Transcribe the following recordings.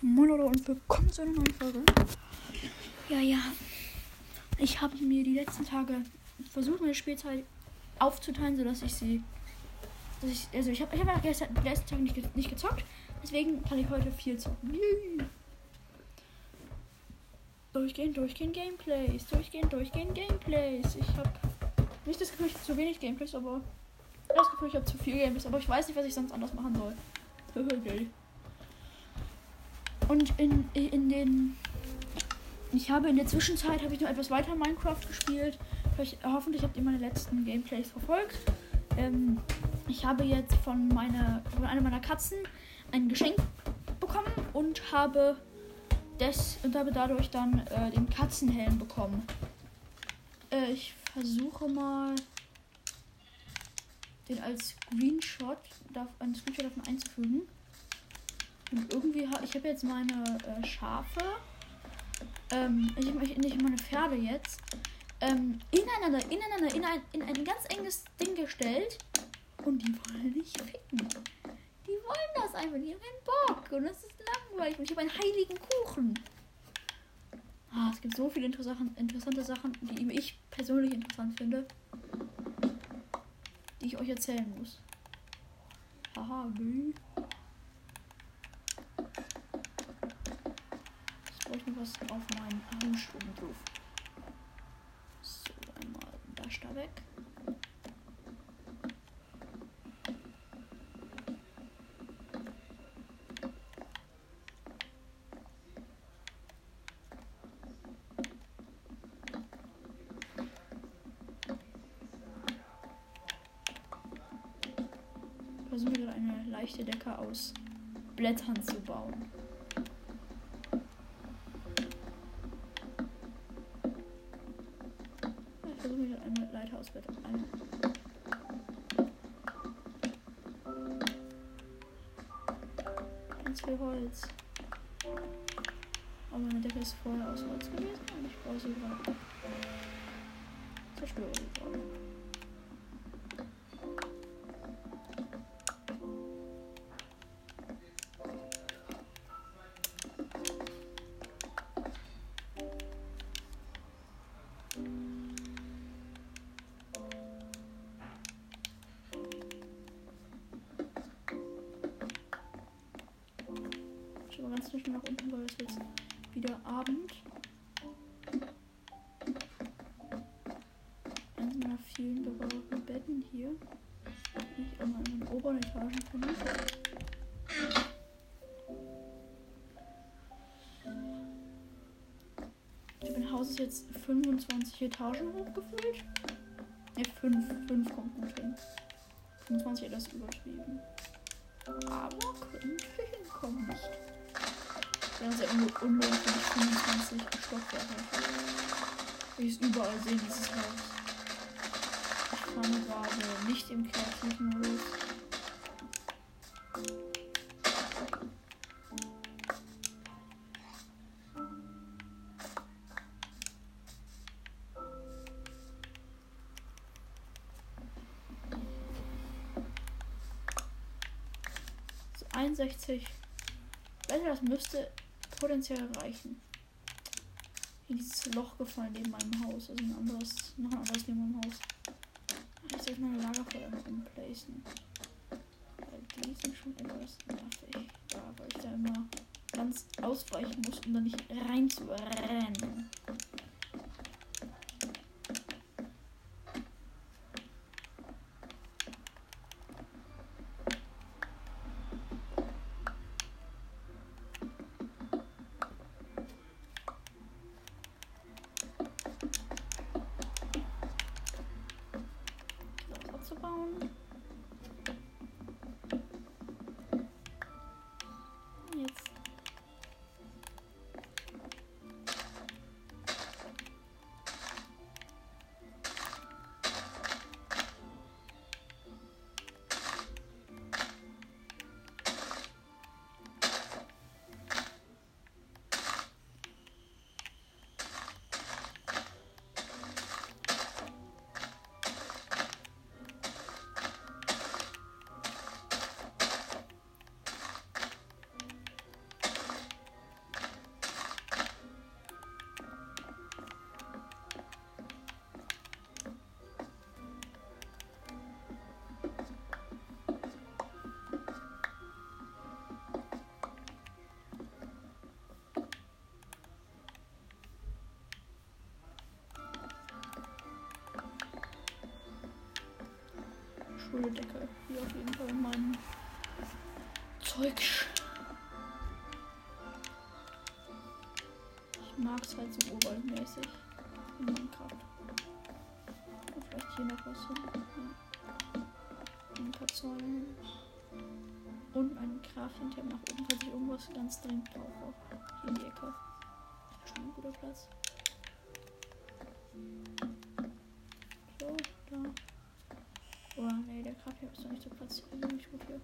Moin Leute und willkommen zu einer neuen Folge. Ja, ja. Ich habe mir die letzten Tage versucht, meine Spielzeit aufzuteilen, sodass ich sie. Dass ich, also ich habe ich hab gestern, die letzten Tage nicht, nicht gezockt. Deswegen kann ich heute viel zocken. Yay. Durchgehen, durchgehen Gameplays. Durchgehen, durchgehen Gameplays. Ich habe nicht das Gefühl, ich habe zu wenig Gameplays, aber das Gefühl, ich habe zu viel Gameplays. Aber ich weiß nicht, was ich sonst anders machen soll. Und in, in den. Ich habe in der Zwischenzeit habe ich noch etwas weiter Minecraft gespielt. Vielleicht, hoffentlich habt ihr meine letzten Gameplays verfolgt. Ähm, ich habe jetzt von meiner von einer meiner Katzen ein Geschenk bekommen und habe das und habe dadurch dann äh, den Katzenhelm bekommen. Äh, ich versuche mal den als Screenshot, darf, einen Screenshot davon einzufügen. Und irgendwie habe ich habe jetzt meine äh, Schafe, ähm, ich habe nicht meine Pferde jetzt, ähm, ineinander, ineinander, in ein, in ein ganz enges Ding gestellt. Und die wollen nicht ficken. Die wollen das einfach, die haben keinen Bock. Und das ist langweilig. Und ich habe einen heiligen Kuchen. Ah, es gibt so viele interessante Sachen, die ich persönlich interessant finde, die ich euch erzählen muss. Haha, bü. Brauche ich noch was auf meinen Hausch oben drauf. So, einmal das da weg. Versuche gerade eine leichte Decke aus Blättern zu bauen. Hausbett ein. Ganz viel Holz. Aber meine Decke ist vorher aus Holz gewesen und ich brauche sie gerade. Zerstöre sie gerade. 25 Etagen hochgefüllt. Ne, 5. 5 kommt gut hin. 25 etwas übertrieben. Aber könnte hinkommen nicht. Ja, sehr un unlogisch, wenn ich 25 Stockwerke habe. Ich es überall sehen, dieses Haus. Ich fahre gerade nicht im kreativen Modus. Also das müsste potenziell reichen. Hier dieses Loch gefallen neben meinem Haus. Also ein anderes, noch ein anderes neben meinem Haus. Ich soll meine Lagerfeuer noch umplacen. Weil die sind schon etwas nervig. Ja, weil ich da immer ganz ausweichen muss, um da nicht rein hier noch was hin. Ein paar Säulen. Und ein Crafting-Tab nach oben, falls ich irgendwas ganz dringend brauche. Hier in die Ecke. Schon ein guter Platz. So, da. Oh, nee, der Crafting ist doch nicht so platziert. Nicht gut hier.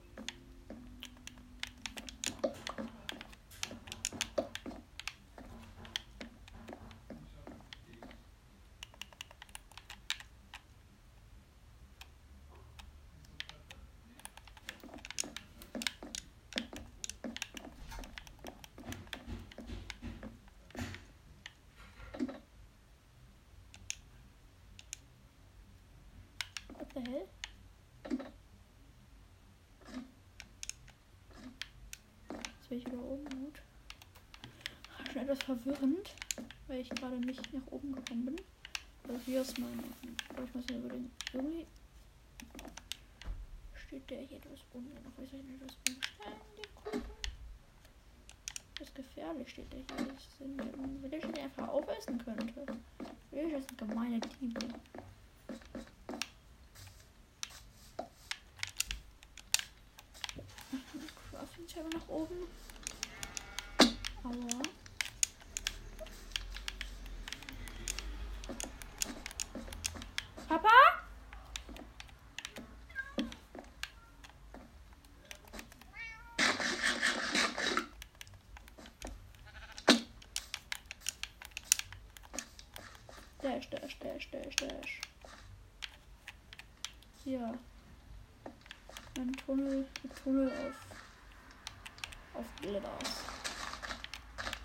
Ich wieder oben gut. Schon etwas verwirrend, weil ich gerade nicht nach oben gekommen bin. Also hier ist mein. Ich muss ja über den. Irgendwie. Steht der hier etwas unten noch? Ist ich nicht etwas unständig? Das ist gefährlich, steht der hier. Das sind, wenn der schon einfach aufessen könnte. Will ich das sind gemeine Diebe. Crafting Table nach oben. Dash, dash, dash, dash, dash. Hier. Ein Tunnel, ein Tunnel auf, auf Bladders.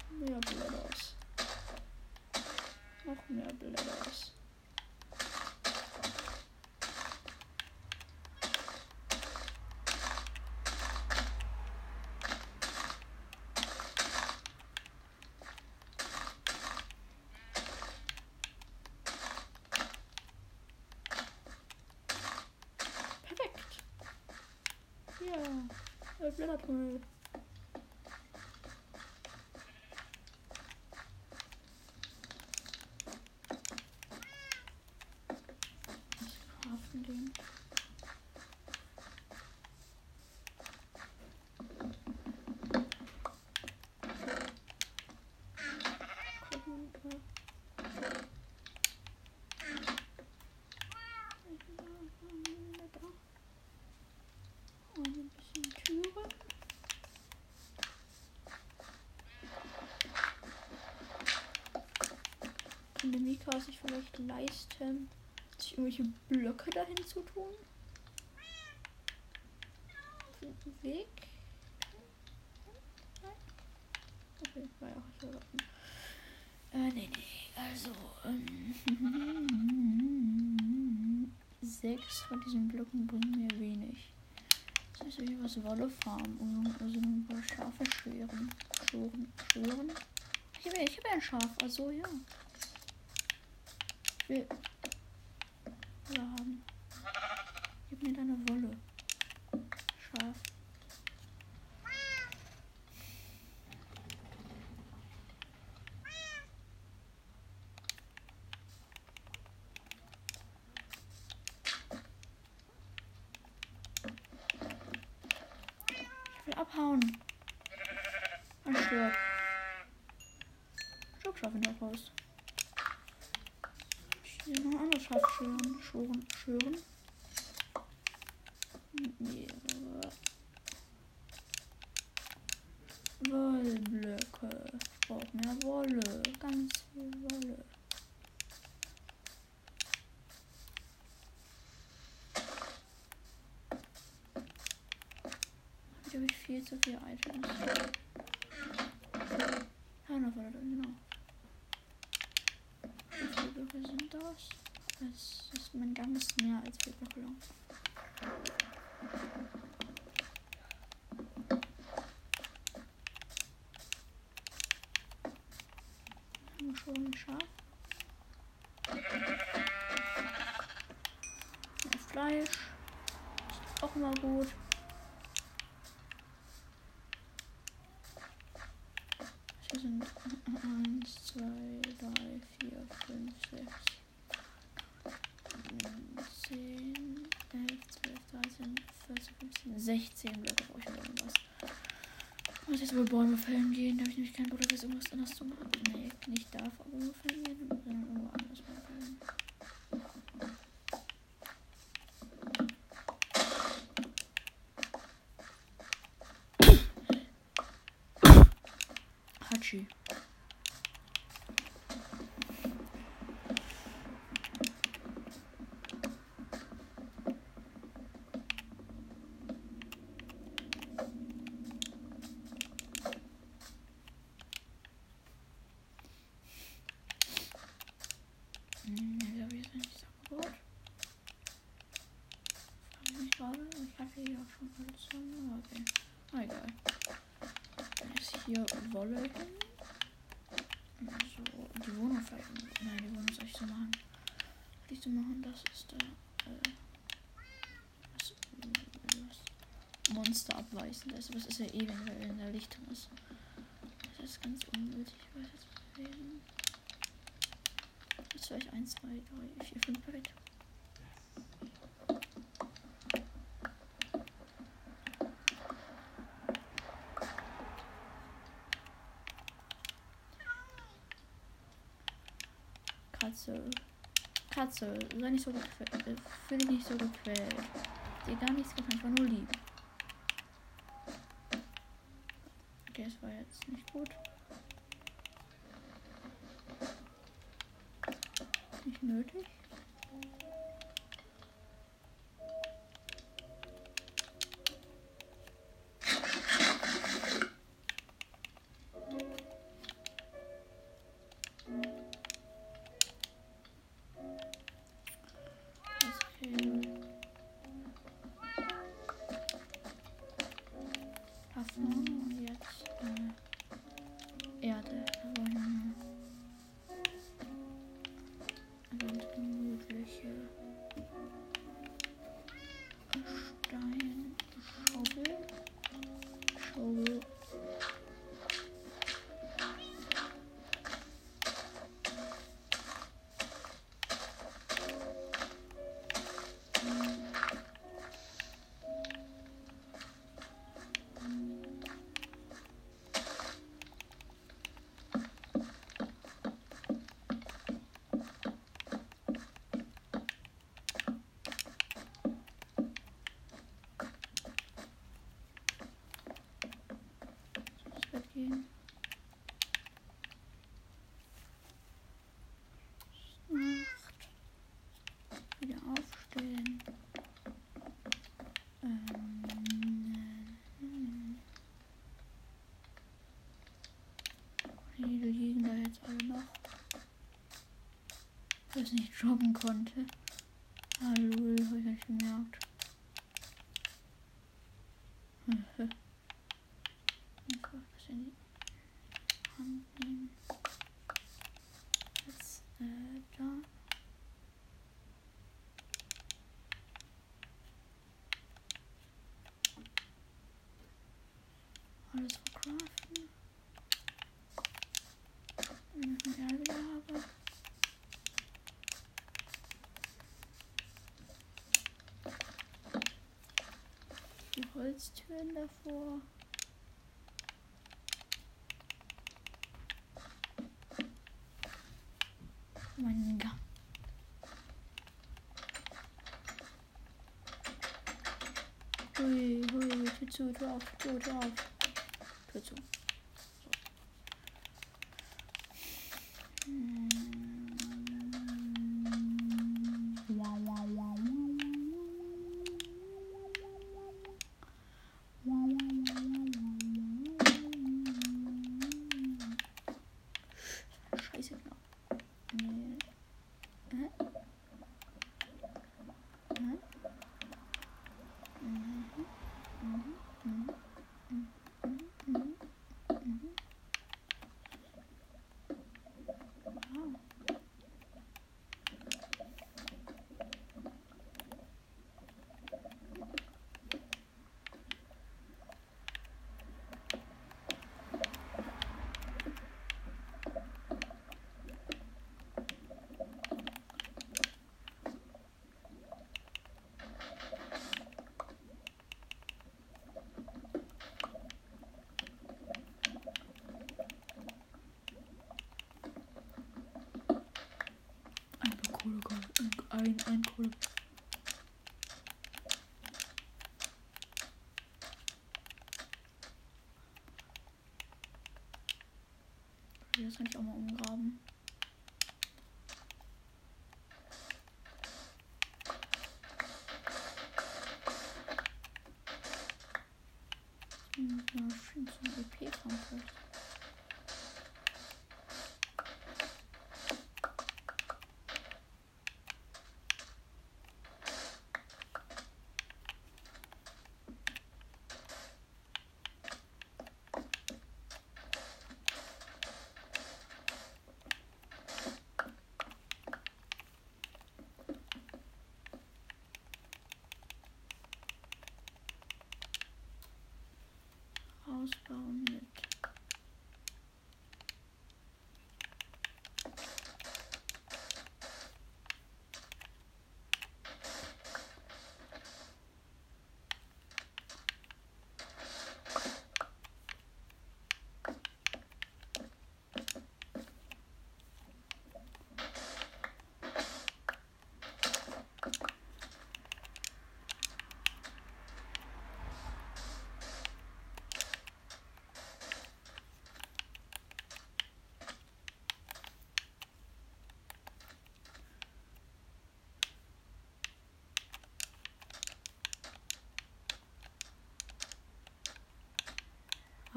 Mehr Bladders. Noch mehr Bladders. Ja, äh, Blättertunnel. Was craften den? Gucken, äh. Da. Und ein bisschen Türen. Kann der Mika sich vielleicht leisten, sich irgendwelche Blöcke dahin zu tun? Weg? Okay, war ja auch nicht. Äh, nee, nee, also, ähm, sechs von diesen Blöcken bringen mir wenig. Das heißt, ich was Wolle farmen und also ein paar Schafe schweren. Schwören. Schwören? Ich habe ja ein Schaf, also ja. Will Wolle haben. Gib mir deine Wolle. Schaf. Will abhauen. Und stirb. Stirb, Schaf in der Haus. Hier noch ein anderes Schaf schwören. Schwören. Schwören. Mehrere. Wollblöcke. Ich brauche mehr Wolle. Ganz viel Wolle. Hier habe ich viel zu viele Items. Ja, noch Wolle drin, genau. Wie viele Blöcke sind das? Das ist mein Gang ist mehr als vier Blöcke lang. Mehr Fleisch. auch immer gut. Hier sind 1, 2, 3, 4, 5, 6, 10, 11, 12, 13, 14, 15, 16 Blöcke brauche ich oder irgendwas. Ich muss jetzt wohl Bäume fällen gehen, da habe ich nämlich keinen Bock, jetzt irgendwas anderes zu machen. Nee, nicht darf Bäume fällen gehen, sondern irgendwo anders mal fällen. Hachi. Hm, ja, wie ist eigentlich abgebaut? Frag ich mich gerade. Ich hatte hier auch schon alles zusammen. aber Okay. Ah, egal. Dann ist hier Wolle hin. So, die Wohnung vielleicht. Nein, die Wohnung soll ich so machen. Soll so machen, das ist da. Äh, das, äh, das Monster abweisend ist. Aber es ist ja eh, wenn er in der Licht ist. Das ist ganz unnötig. Ich weiß jetzt bewegen. Jetzt vielleicht 1, 2, 3, 4, 5 perfekt. Katze, sei nicht so gequält. äh, Fühl dich nicht so gequält. Dir gar nichts gefallen, ich war nur lieb. Ich nicht joggen konnte. Hallo, hab ich nicht gemerkt. vor. 天！喂喂，去 Gott. Hui, ein Kohle. Das kann ich auch mal umgraben. Hm, Ja, schön zum EP-Kampf. Ausbauen mit.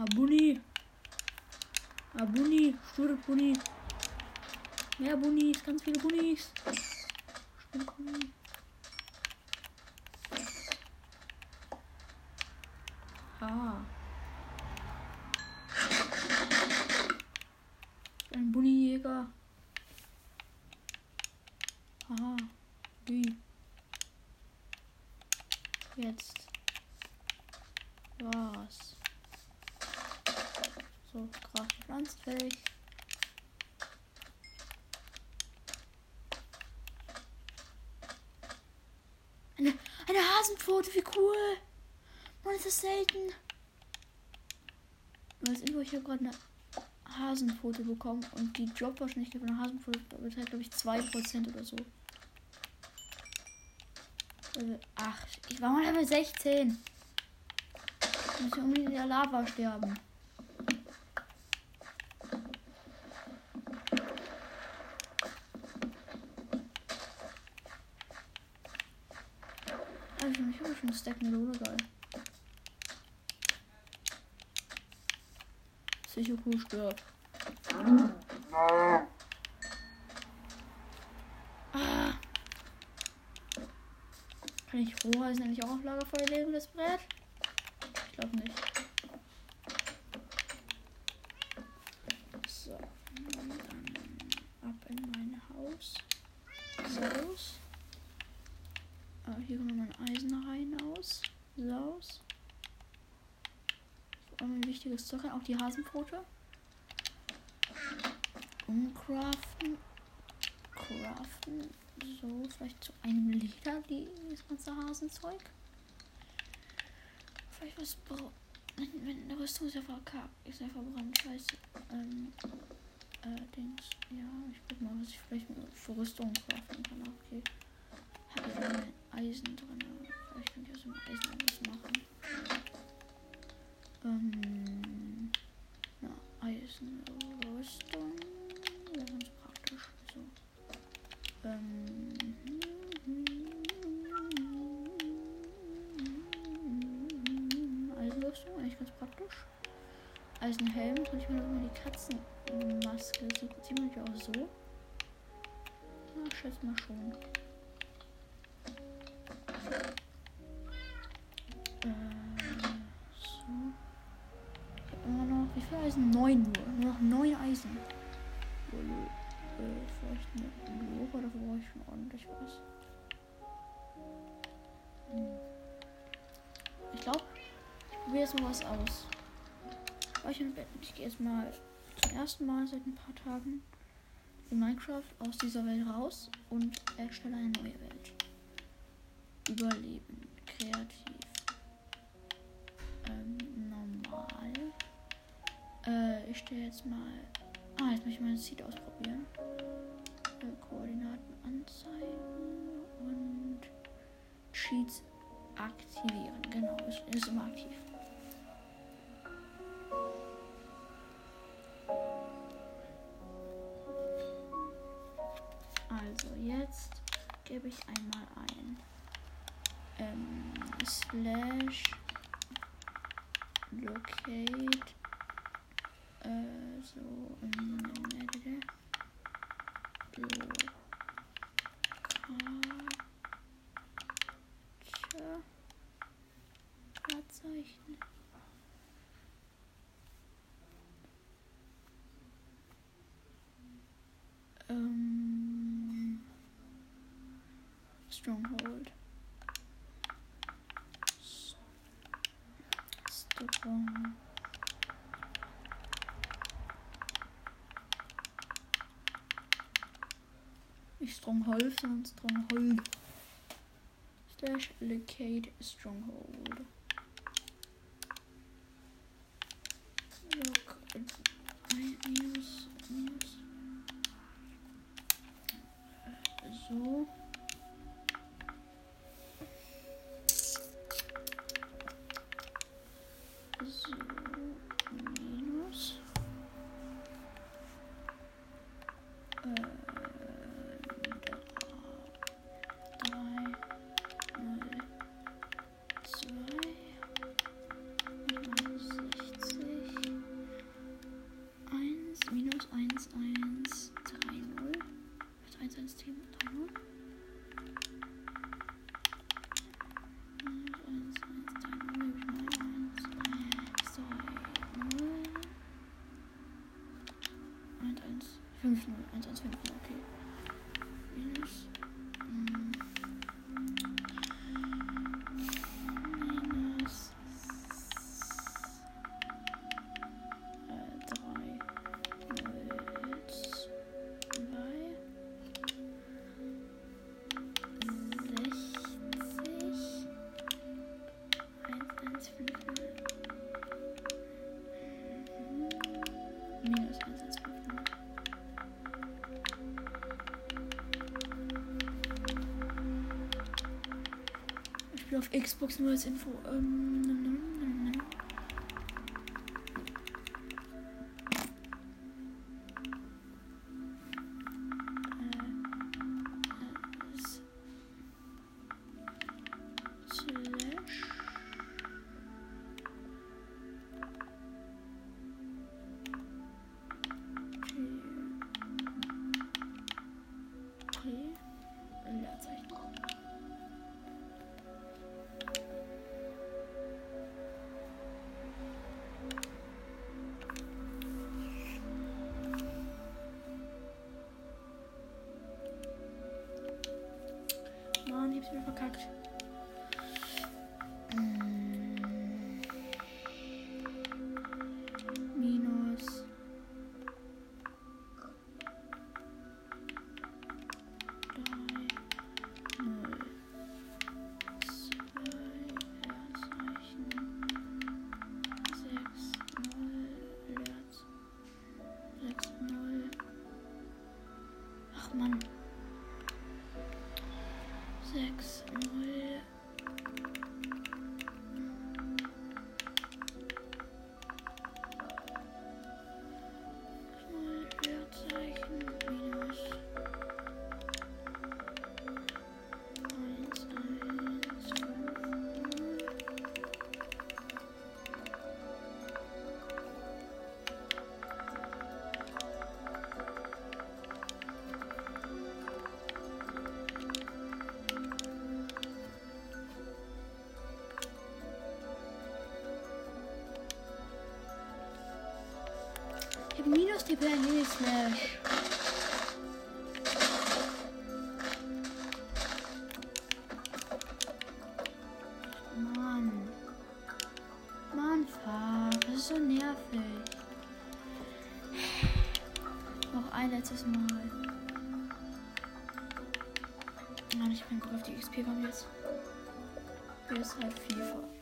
Abuni. Abuni, sture Buni. Mehr Bunis, ganz viele Bunis. Sture Buni. Ah. Ein Bunijäger. Aha. Wie? Jetzt. Was? So, gerade pflanzfähig. Eine, eine Hasenpfote, wie cool! Mann, ist das selten. Als Info, ich habe gerade eine Hasenpfote bekommen und die Jobwahrscheinlichkeit von einer Hasenpfote beträgt, glaube ich, 2% oder so. Level 8. Ich war mal Level 16. Ich muss unbedingt in der Lava sterben. Also, ich habe schon einen Stack Melone, geil. Cool stirbt. Ah. Kann ich Rohhalsen eigentlich auch auf Lagerfeuer legen, das Brett? Ich glaube nicht. So. Dann ab in mein Haus. Saus. Ah, hier kommt noch mein Eisen rein aus. Saus. So, wichtiges Zeug. Auch die Hasenpfote. Umcraften. Craften. So, vielleicht zu einem Leder, die, das ganze Hasenzeug. Vielleicht was bra- wenn, wenn eine Rüstung ist ja verkackt, ist ja verbrannt, scheiße. Ähm, äh, Dings. Ja, ich guck mal, was ich vielleicht für Rüstung craften kann. Okay. Habe ich Eisen drin. Vielleicht kann ich aus dem Eisen irgendwas machen. Ähm, na, Eisenrüstung. Ja, ganz praktisch. So. Ähm, Eisenrüstung, eigentlich ganz praktisch. Eisenhelm, kann ich mir noch immer die Katzenmaske. Sieht, man ja auch so. Na, schätze mal schon. Probiere jetzt mal was aus. Ich gehe jetzt mal zum ersten Mal seit ein paar Tagen in Minecraft aus dieser Welt raus und erstelle eine neue Welt. Überleben, kreativ, ähm, normal. Äh, ich stelle jetzt mal. Ah, jetzt möchte ich mal das Seed ausprobieren. Äh, Koordinaten anzeigen Cheats aktivieren. Genau, ist, ist immer aktiv. Stronghold. Stronghold, Stronghold. Slash locate Stronghold. Xbox nur als Info. Ähm, Die Planet Slash. Mann. Mann, fuck. Das ist so nervig. Noch ein letztes Mal. Mann, ich bin gut auf die XP kommen jetzt. Hier ist halt FIFA.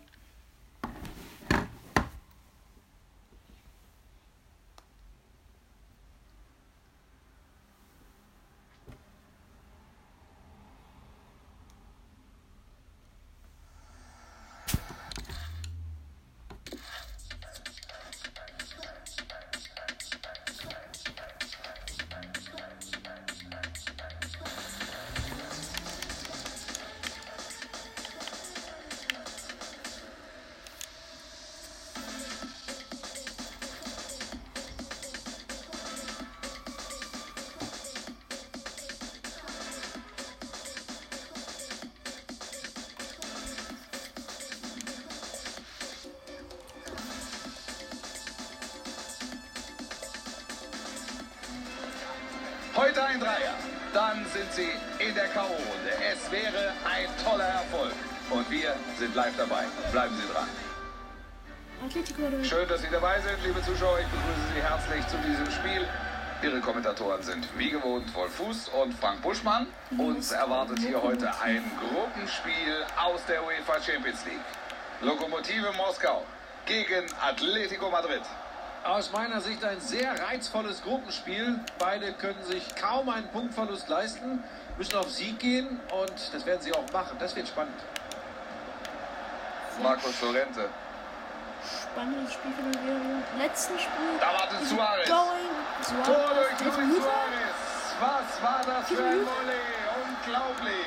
Heute ein Dreier. Dann sind sie in der K.O.-Runde. Es wäre ein toller Erfolg. Und wir sind live dabei. Bleiben Sie dran. Schön, dass Sie dabei sind, liebe Zuschauer. Ich begrüße Sie herzlich zu diesem Spiel. Ihre Kommentatoren sind wie gewohnt Wolf Fuß und Frank Buschmann. Uns erwartet hier heute ein Gruppenspiel aus der UEFA Champions League. Lokomotive Moskau gegen Atletico Madrid. Aus meiner Sicht ein sehr reizvolles Gruppenspiel. Beide können sich kaum einen Punktverlust leisten, müssen auf Sieg gehen und das werden sie auch machen. Das wird spannend. Marcos Sorrente. Spannendes Spiel für den Video. Letzten Spiel. Da wartet Suarez. Going. Tor Suarez. durch Jetzt Luis. Suarez. Was war das für ein Volley? Unglaublich.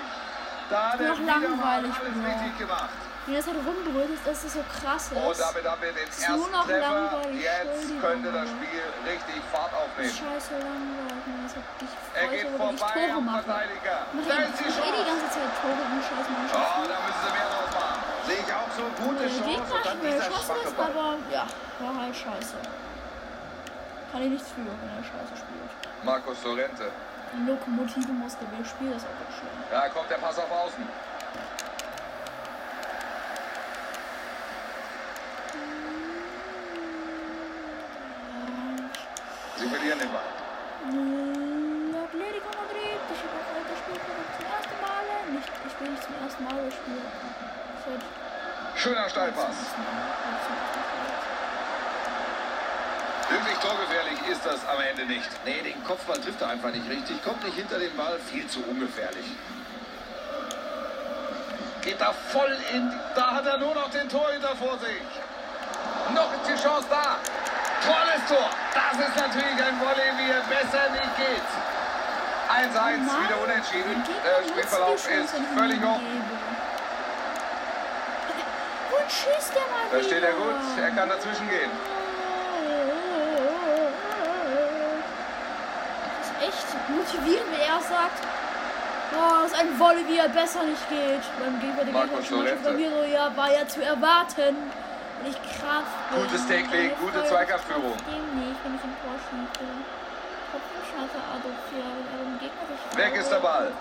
Da hat er Noch wieder mal langweilig, alles richtig gemacht. Wie das halt rumbrüllt ist, dass es so krass ist. Und damit haben wir den Ist nur ersten noch Treffer. langweilig, Jetzt könnte das. Spiel richtig Fahrt aufnehmen. Scheiße langweilig. Das hat dich Er geht wenn vorbei Tore am mache. Verteidiger. Mach Da ich ist die eh die ganze Zeit Tore in scheiß Oh, Mannschaften. da müssen sie mehr draus machen. Sehe ich auch so gute Chance und dann schnell dieser schossen ist, aber ja, war halt scheiße. Kann ich nichts für, wenn er scheiße spielt. Marcos Sorrente. Die Lokomotive Moskau will spielen, das auch nicht schön. Da kommt der Pass auf Außen. Sie verlieren den Ball. Atletico Madrid, ich habe auch gespielt, aber zum ersten Mal. Nicht, ich will nicht zum ersten Mal das Spiel. Seit Schöner Steilpass. Wirklich torgefährlich ist das am Ende nicht. Nee, den Kopfball trifft er einfach nicht richtig. Kommt nicht hinter den Ball, viel zu ungefährlich. Geht da voll in. Da hat er nur noch den Torhüter vor sich. Noch ist die Chance da. Tolles Tor. Das ist natürlich ein Volley, wie er besser nicht geht. 1-1, wieder unentschieden. Der Spielverlauf ist völlig offen. Und schießt der mal Da steht er gut. Er kann dazwischen gehen. Das ist echt motivierend, wenn er sagt, oh, das ist ein Wolle, wie er besser nicht geht. Beim Gegner der gegnerischen Mannschaft bei mir so, ja, war ja zu erwarten. Wenn ich bin. Gutes Meine gute Zweikampfführung. Weg ist der Ball.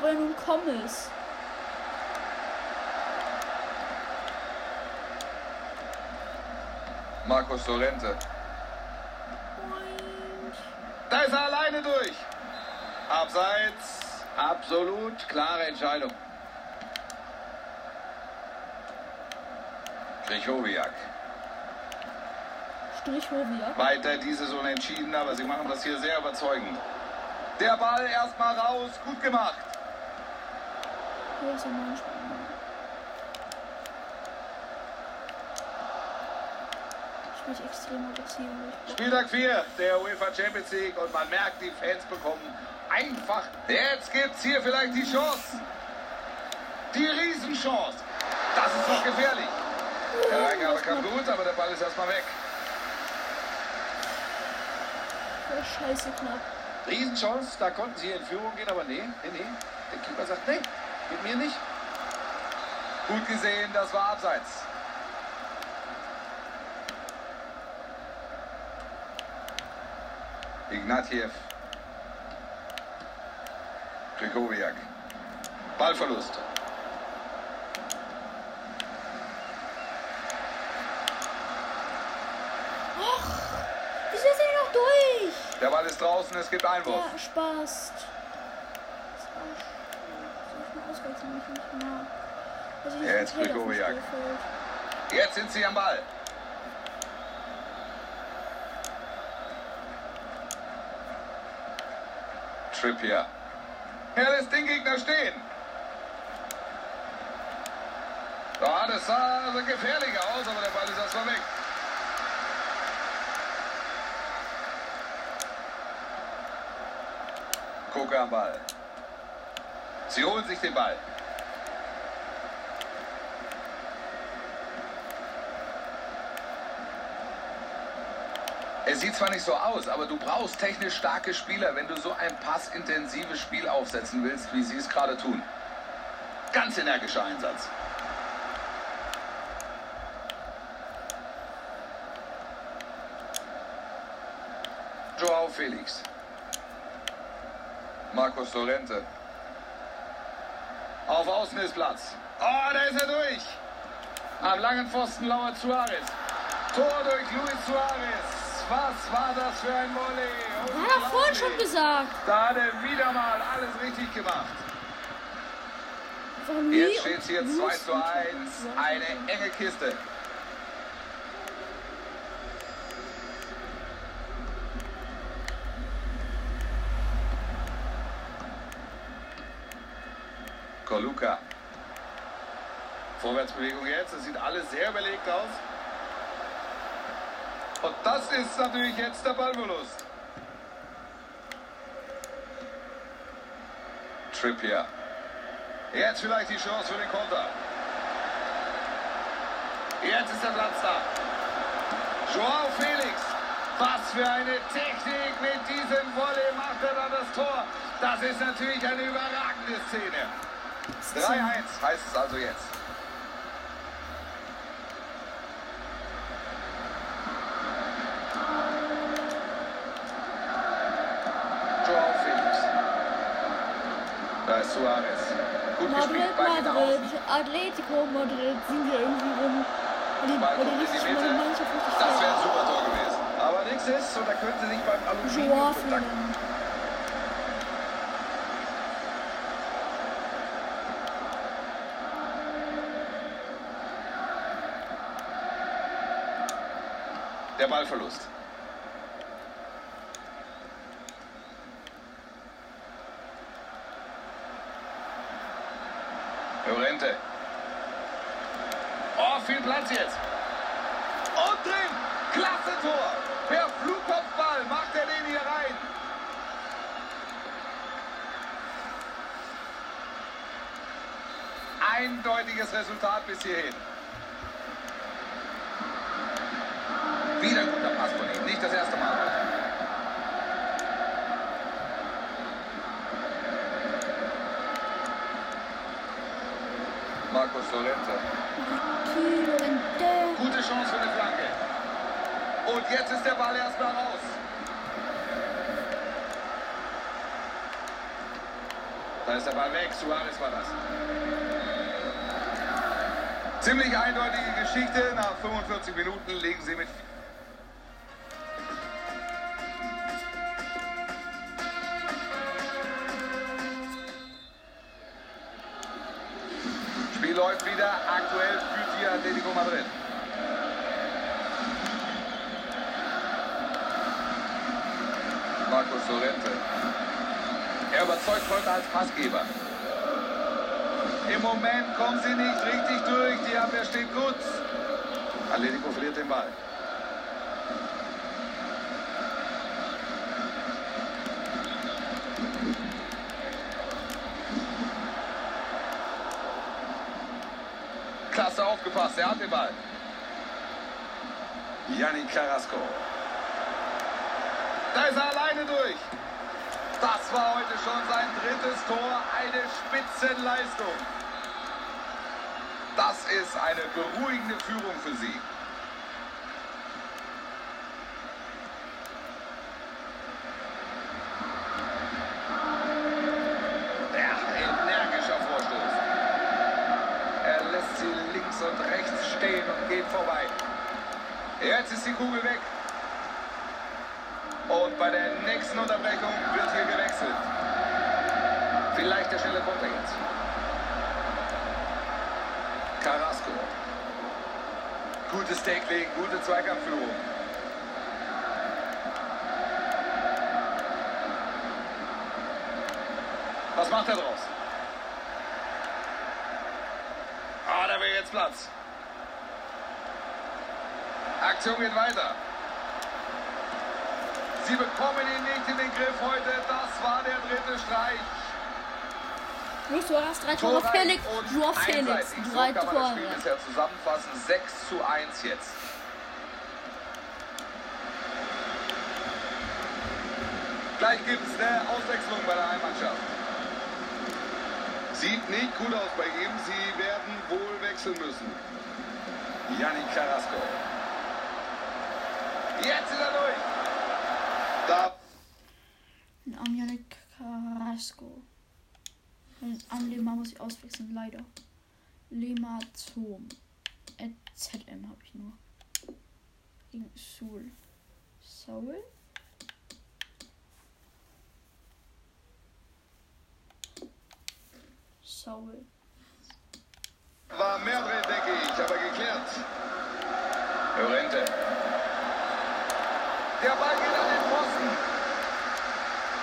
Wo er nun komm ist. Marcos Sorrente. Da ist er alleine durch. Abseits. Absolut klare Entscheidung. Krichowiak. Strich Hovia. Weiter dieses Unentschieden, aber sie machen das hier sehr überzeugend. Der Ball erstmal raus. Gut gemacht. Hier ist ich- Spieltag 4 der UEFA Champions League und man merkt, die Fans bekommen einfach. Jetzt gibt's hier vielleicht die Chance. Die Riesenchance. Das ist doch gefährlich. Der Reingabe kam gut, aber der Ball ist erstmal weg. Voll scheiße knapp. Riesenchance, da konnten sie in Führung gehen, aber nee, nee, nee. Der Keeper sagt, nee, mit mir nicht. Gut gesehen, das war abseits. Ignatiev. Krikowiak. Ballverlust. Wieso ist er noch durch? Der Ball ist draußen, es gibt Einwurf. Der Spaß. Also Jetzt Grigoriak. Jetzt sind sie am Ball. Trippier. Er lässt den Gegner stehen. Ja, das sah also gefährlich aus, aber der Ball ist erstmal weg. Gucke am Ball. Sie holen sich den Ball. Es sieht zwar nicht so aus, aber du brauchst technisch starke Spieler, wenn du so ein passintensives Spiel aufsetzen willst, wie sie es gerade tun. Ganz energischer Einsatz. Joao Felix. Markus Lorente. Auf Außen ist Platz. Oh, da ist er durch. Am langen Pfosten lauert Suarez. Tor durch Luis Suarez. Was war das für ein Volley? Hat er vorhin schon gesagt. Da hat er wieder mal alles richtig gemacht. Jetzt steht es hier 2 zu 1. Eine enge Kiste. Koluka. Vorwärtsbewegung jetzt. Das sieht alles sehr überlegt aus. Und das ist natürlich jetzt der Ballverlust. Trippier. Jetzt vielleicht die Chance für den Konter. Jetzt ist der Platz da. Joao Felix. Was für eine Technik mit diesem Volley macht er dann das Tor. Das ist natürlich eine überragende Szene. 3-1 heißt es also jetzt. Joao Felix. Da ist Suarez. Gut Madrid, Madrid. Atletico Madrid sind hier irgendwie rum. Und die, Ball kommt in die Mitte. Das wäre ein super Tor gewesen. Aber nichts ist und da können sie sich beim Aluminium bedanken. Ballverlust. Llorente. Oh, viel Platz jetzt. Und drin. Klasse Tor. Per Flugkopfball macht er den hier rein. Eindeutiges Resultat bis hierhin. Wieder guter Pass von ihm. Nicht das erste Mal. Markus. Kilometer. Gute Chance für eine Flanke. Und jetzt ist der Ball erstmal raus. Da ist der Ball weg. Suarez war das. Ziemlich eindeutige Geschichte. Nach 45 Minuten legen sie mit. Passgeber. Im Moment kommen sie nicht richtig durch. Die Abwehr steht gut. Atletico verliert den Ball. Klasse aufgepasst, er hat den Ball. Yannick Carrasco. Da ist er alleine durch. Das war heute schon sein drittes Tor. Eine Spitzenleistung. Das ist eine beruhigende Führung für sie. Ja, energischer Vorstoß. Er lässt sie links und rechts stehen und geht vorbei. Jetzt ist die Kugel weg. Und bei der nächsten Unterbrechung wird hier gewechselt. Vielleicht der schnelle Konter jetzt. Carrasco. Gutes Tackling, gute Zweikampfführung. Was macht er draus? Ah, da wäre jetzt Platz. Aktion geht weiter. Sie bekommen ihn nicht in den Griff heute. Das war der dritte Streich. Luis Suarez, drei Tore. Torreich Felix, Joao Felix, einseitig. So drei kann man das Tore. Spiel bisher zusammenfassen. 6 zu 1 jetzt. Gleich gibt es eine Auswechslung bei der Heimmannschaft. Sieht nicht gut aus bei ihm. Sie werden wohl wechseln müssen. Yannick Carrasco. Jetzt ist er durch. Da Am Janik Carrasco. An Lema muss ich auswechseln, leider. Lematom. ZM habe ich nur. Gegen Sul. Soul? Soul. War mehr drin, denke ich, aber geklärt. Llorente. Der Ball geht an den Pfosten.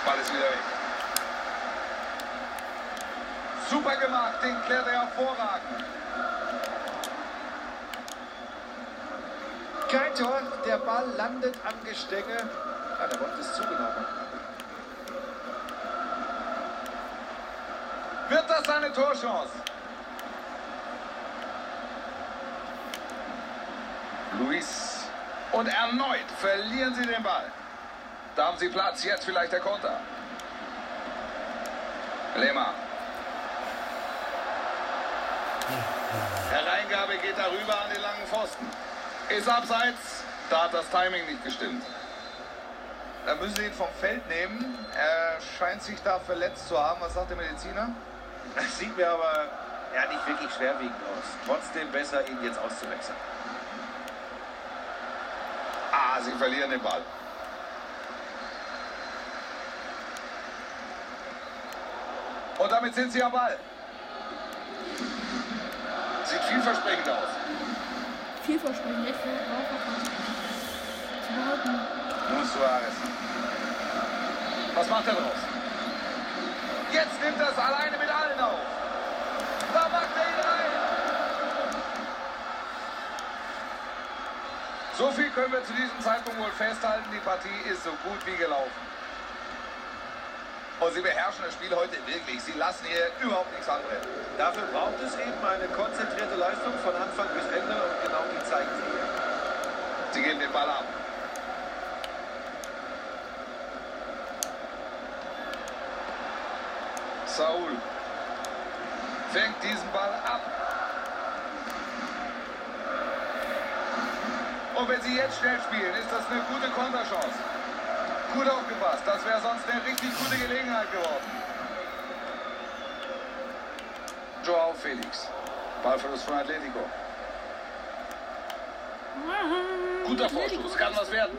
Ball ist wieder weg. Super gemacht, den klärt er hervorragend. Kein Tor, der Ball landet am Gestänge. Ah, der wollte es zugenommen. Wird das eine Torchance? Luis. Und erneut verlieren sie den Ball. Da haben sie Platz, jetzt vielleicht der Konter. Lehmer. Hereingabe geht darüber an den langen Pfosten. Ist abseits, da hat das Timing nicht gestimmt. Da müssen sie ihn vom Feld nehmen. Er scheint sich da verletzt zu haben. Was sagt der Mediziner? Das sieht mir aber ja nicht wirklich schwerwiegend aus. Trotzdem besser, ihn jetzt auszuwechseln. Ah, sie verlieren den Ball. Und damit sind sie am Ball. Sieht vielversprechend aus. Vielversprechend, echt für Zu behalten. Luis Suarez. Was macht er draus? Jetzt nimmt er es alleine mit allen auf. Da macht er ihn rein. So viel können wir zu diesem Zeitpunkt wohl festhalten. Die Partie ist so gut wie gelaufen. Und sie beherrschen das Spiel heute wirklich. Sie lassen hier überhaupt nichts anbrennen. Dafür braucht es eben eine konzentrierte Leistung von Anfang bis Ende und genau die zeigen sie hier. Sie geben den Ball ab. Saul fängt diesen Ball ab. Und wenn sie jetzt schnell spielen, ist das eine gute Konterchance. Gut aufgepasst, das wäre sonst eine richtig gute Gelegenheit geworden. Joao Felix. Ballverlust von Atletico. Guter Vorschuss, kann was werden.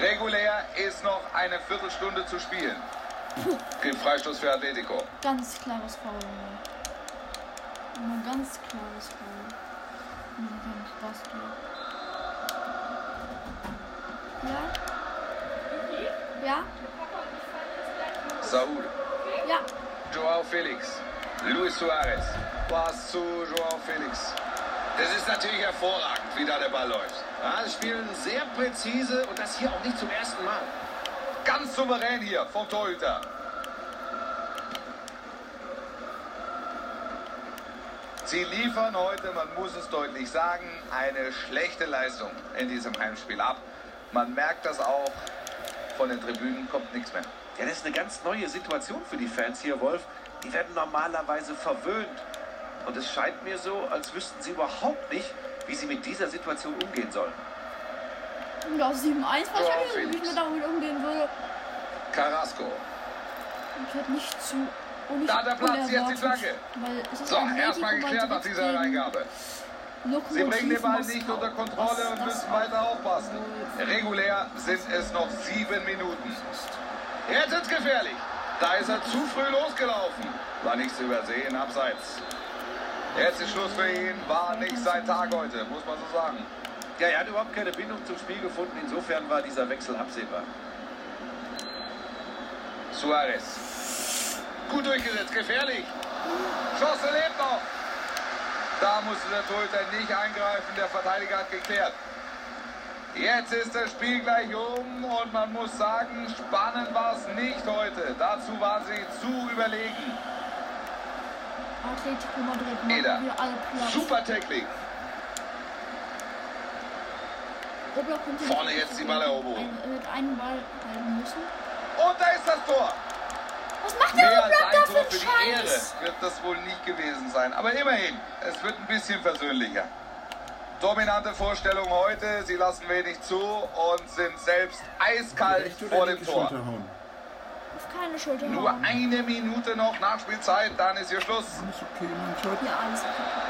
Regulär ist noch eine Viertelstunde zu spielen. Gibt Freistoß für Atletico. Ganz klares Foul. Ein ganz klares Foul. Ganz was Ja? Ja? Saul. Ja. Joao Felix. Luis Suarez. Pass zu Joao Felix. Das ist natürlich hervorragend, wie da der Ball läuft. Ja, sie spielen sehr präzise und das hier auch nicht zum ersten Mal. Ganz souverän hier vom Torhüter. Sie liefern heute, man muss es deutlich sagen, eine schlechte Leistung in diesem Heimspiel ab. Man merkt das auch. Von den Tribünen kommt nichts mehr. Ja, das ist eine ganz neue Situation für die Fans hier, Wolf. Die werden normalerweise verwöhnt. Und es scheint mir so, als wüssten sie überhaupt nicht, wie sie mit dieser Situation umgehen sollen. Ja, 7-1 wahrscheinlich, wie ich mir damit umgehen würde. Carrasco. Ich hätte nicht zu. Und Da hat der Platz, jetzt die Flagge. So, erstmal geklärt nach dieser Reingabe. Sie bringen den Ball nicht unter Kontrolle und müssen weiter aufpassen. Regulär sind es noch sieben Minuten. Jetzt ist gefährlich. Da ist er zu früh losgelaufen. War nicht zu übersehen, abseits. Jetzt ist Schluss für ihn. War nicht sein Tag heute, muss man so sagen. Ja, er hat überhaupt keine Bindung zum Spiel gefunden. Insofern war dieser Wechsel absehbar. Suarez. Gut durchgesetzt, gefährlich. Chance lebt noch. Da musste der Torhüter nicht eingreifen, der Verteidiger hat geklärt. Jetzt ist das Spiel gleich um und man muss sagen, spannend war es nicht heute. Dazu waren sie zu überlegen. Atletico Madrid Eder. Super könnte Vorne jetzt die Balleroberung. ein- Mit einem Ball halten müssen. Und da ist das Tor. Was macht der Roblox da für, für die Scheiß? Ehre wird das wohl nicht gewesen sein. Aber immerhin, es wird ein bisschen versöhnlicher. Dominante Vorstellung heute, sie lassen wenig zu und sind selbst eiskalt vor dem Tor. Auf keine Schulter Nur eine Minute noch Nachspielzeit, dann ist hier Schluss. Alles okay, Mann, ja, alles okay.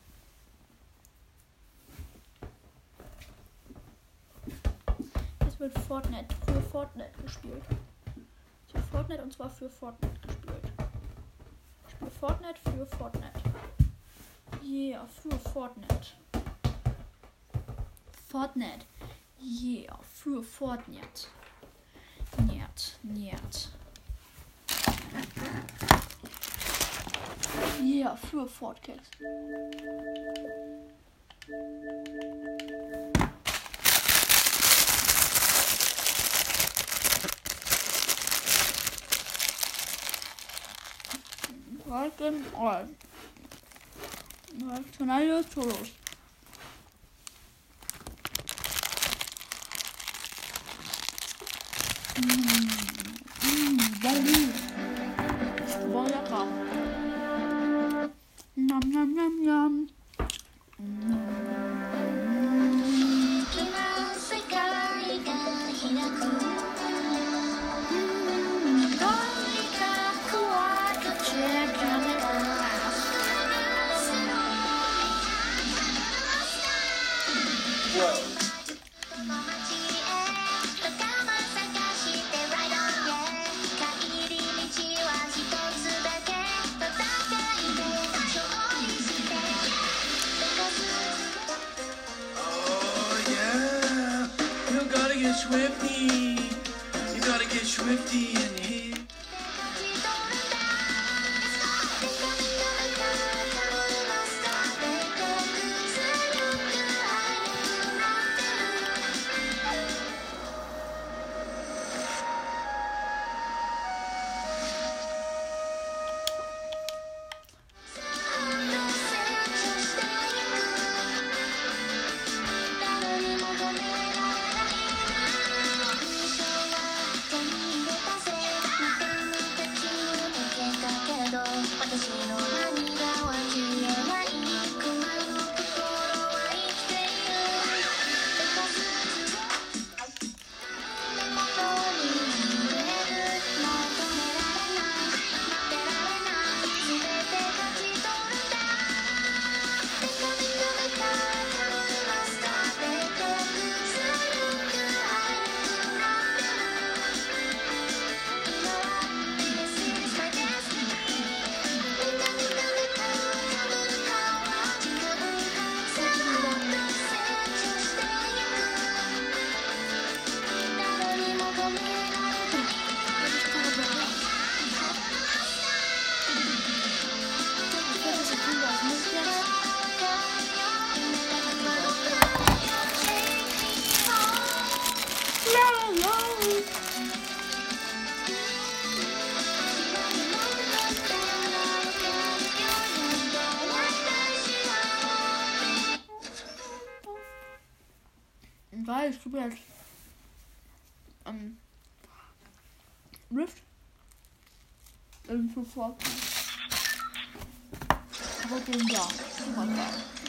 Fortnite, für Fortnite gespielt. Ich habe Fortnite und zwar für Fortnite gespielt. Ich spiele Fortnite für Fortnite. Yeah, für Fortnite. Fortnite. Yeah, für Fortnite. Niet, niet. Yeah, für Fortnite. اوه، من از تو نیاز ich probiere jetzt ähm, Rift ähm, sofort. Aber den da. super geil.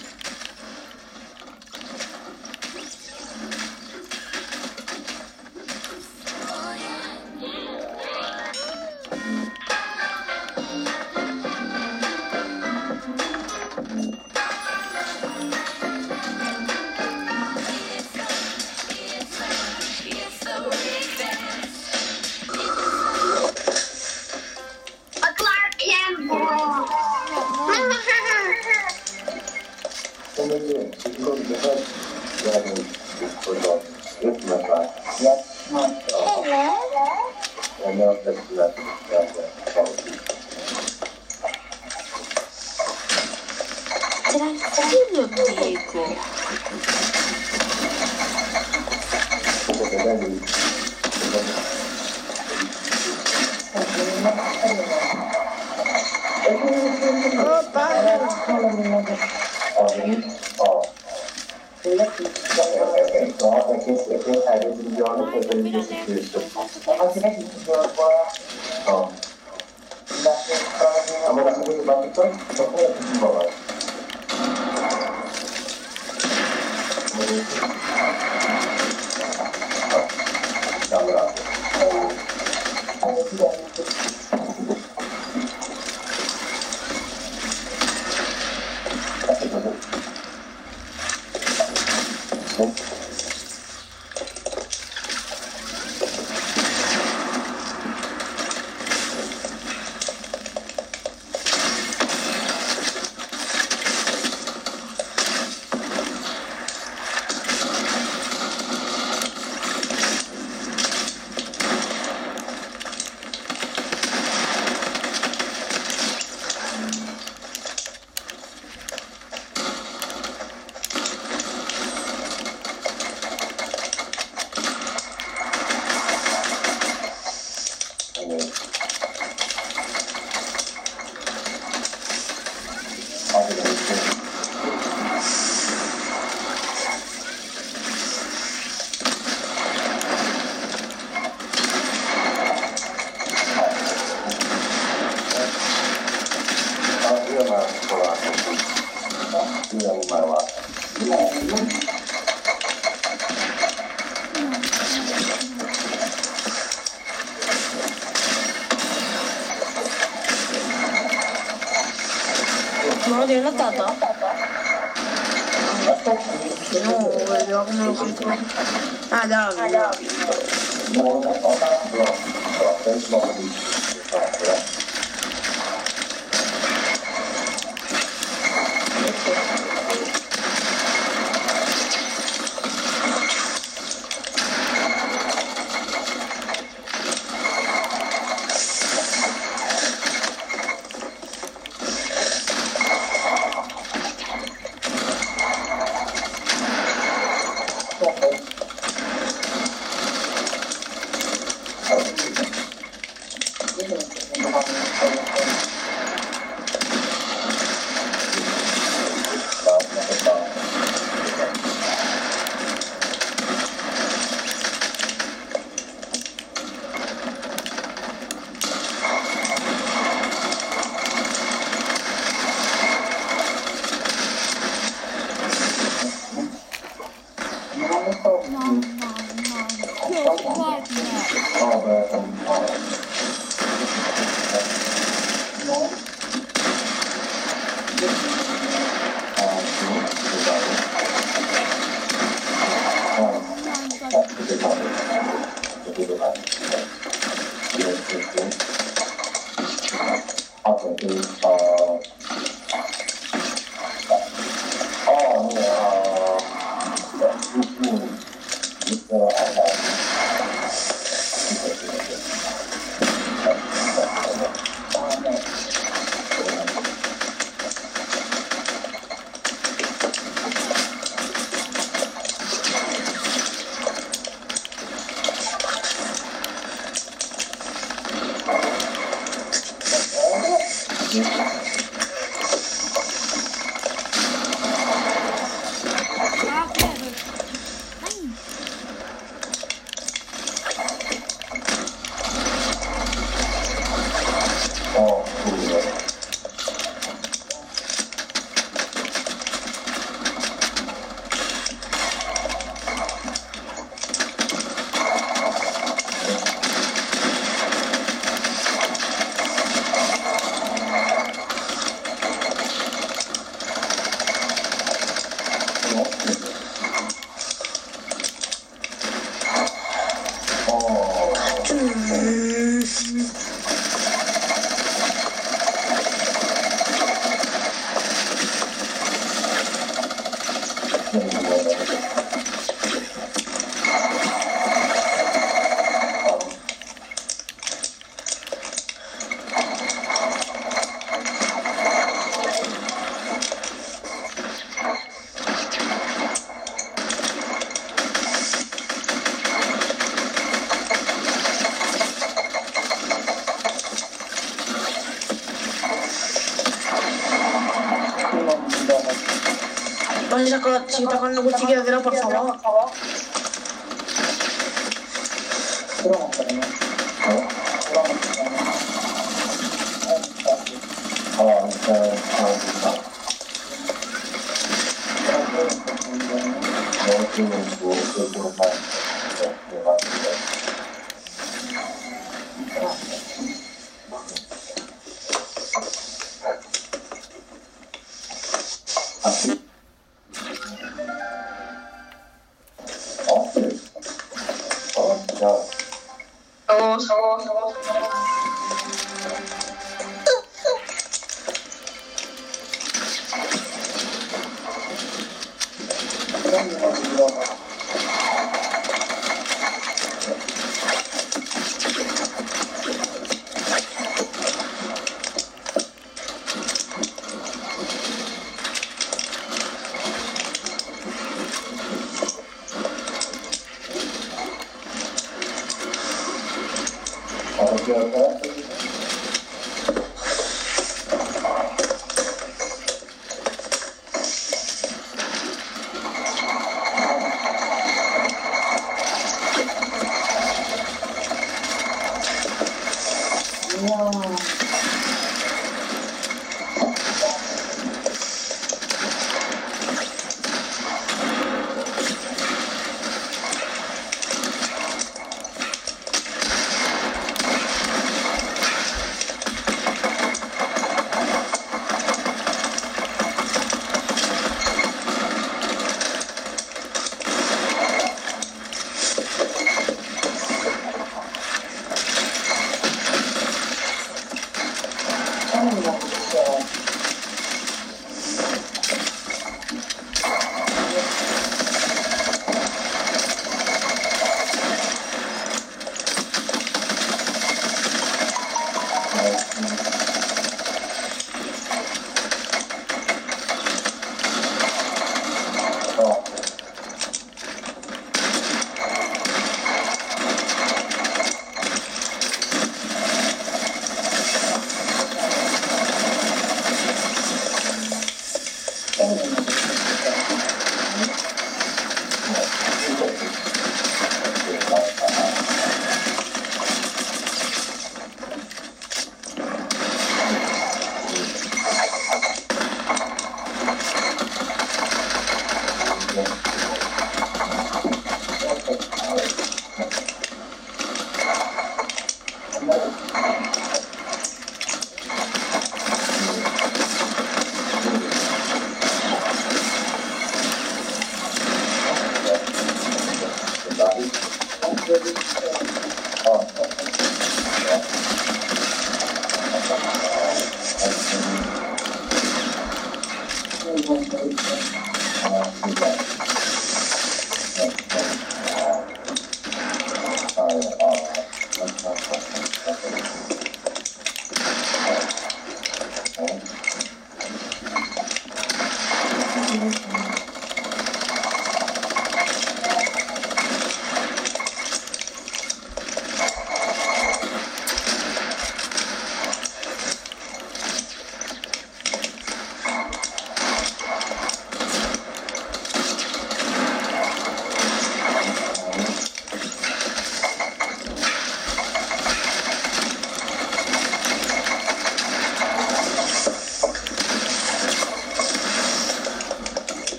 Gracias.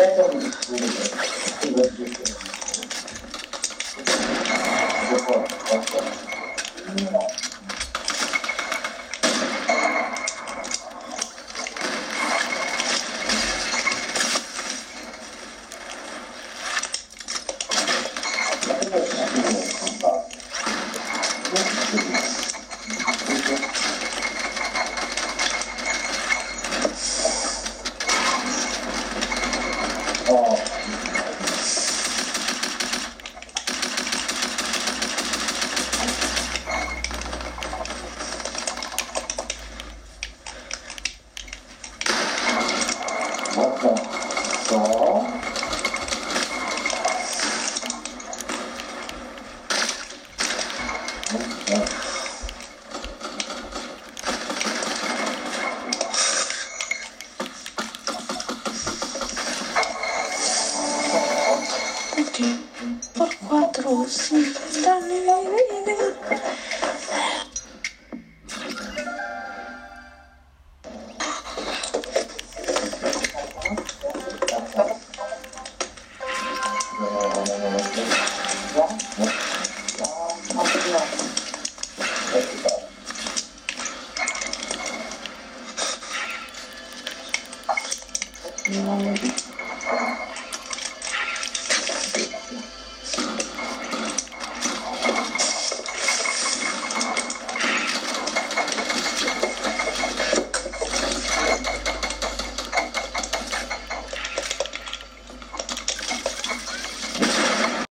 该叫你叔叔这个叔叔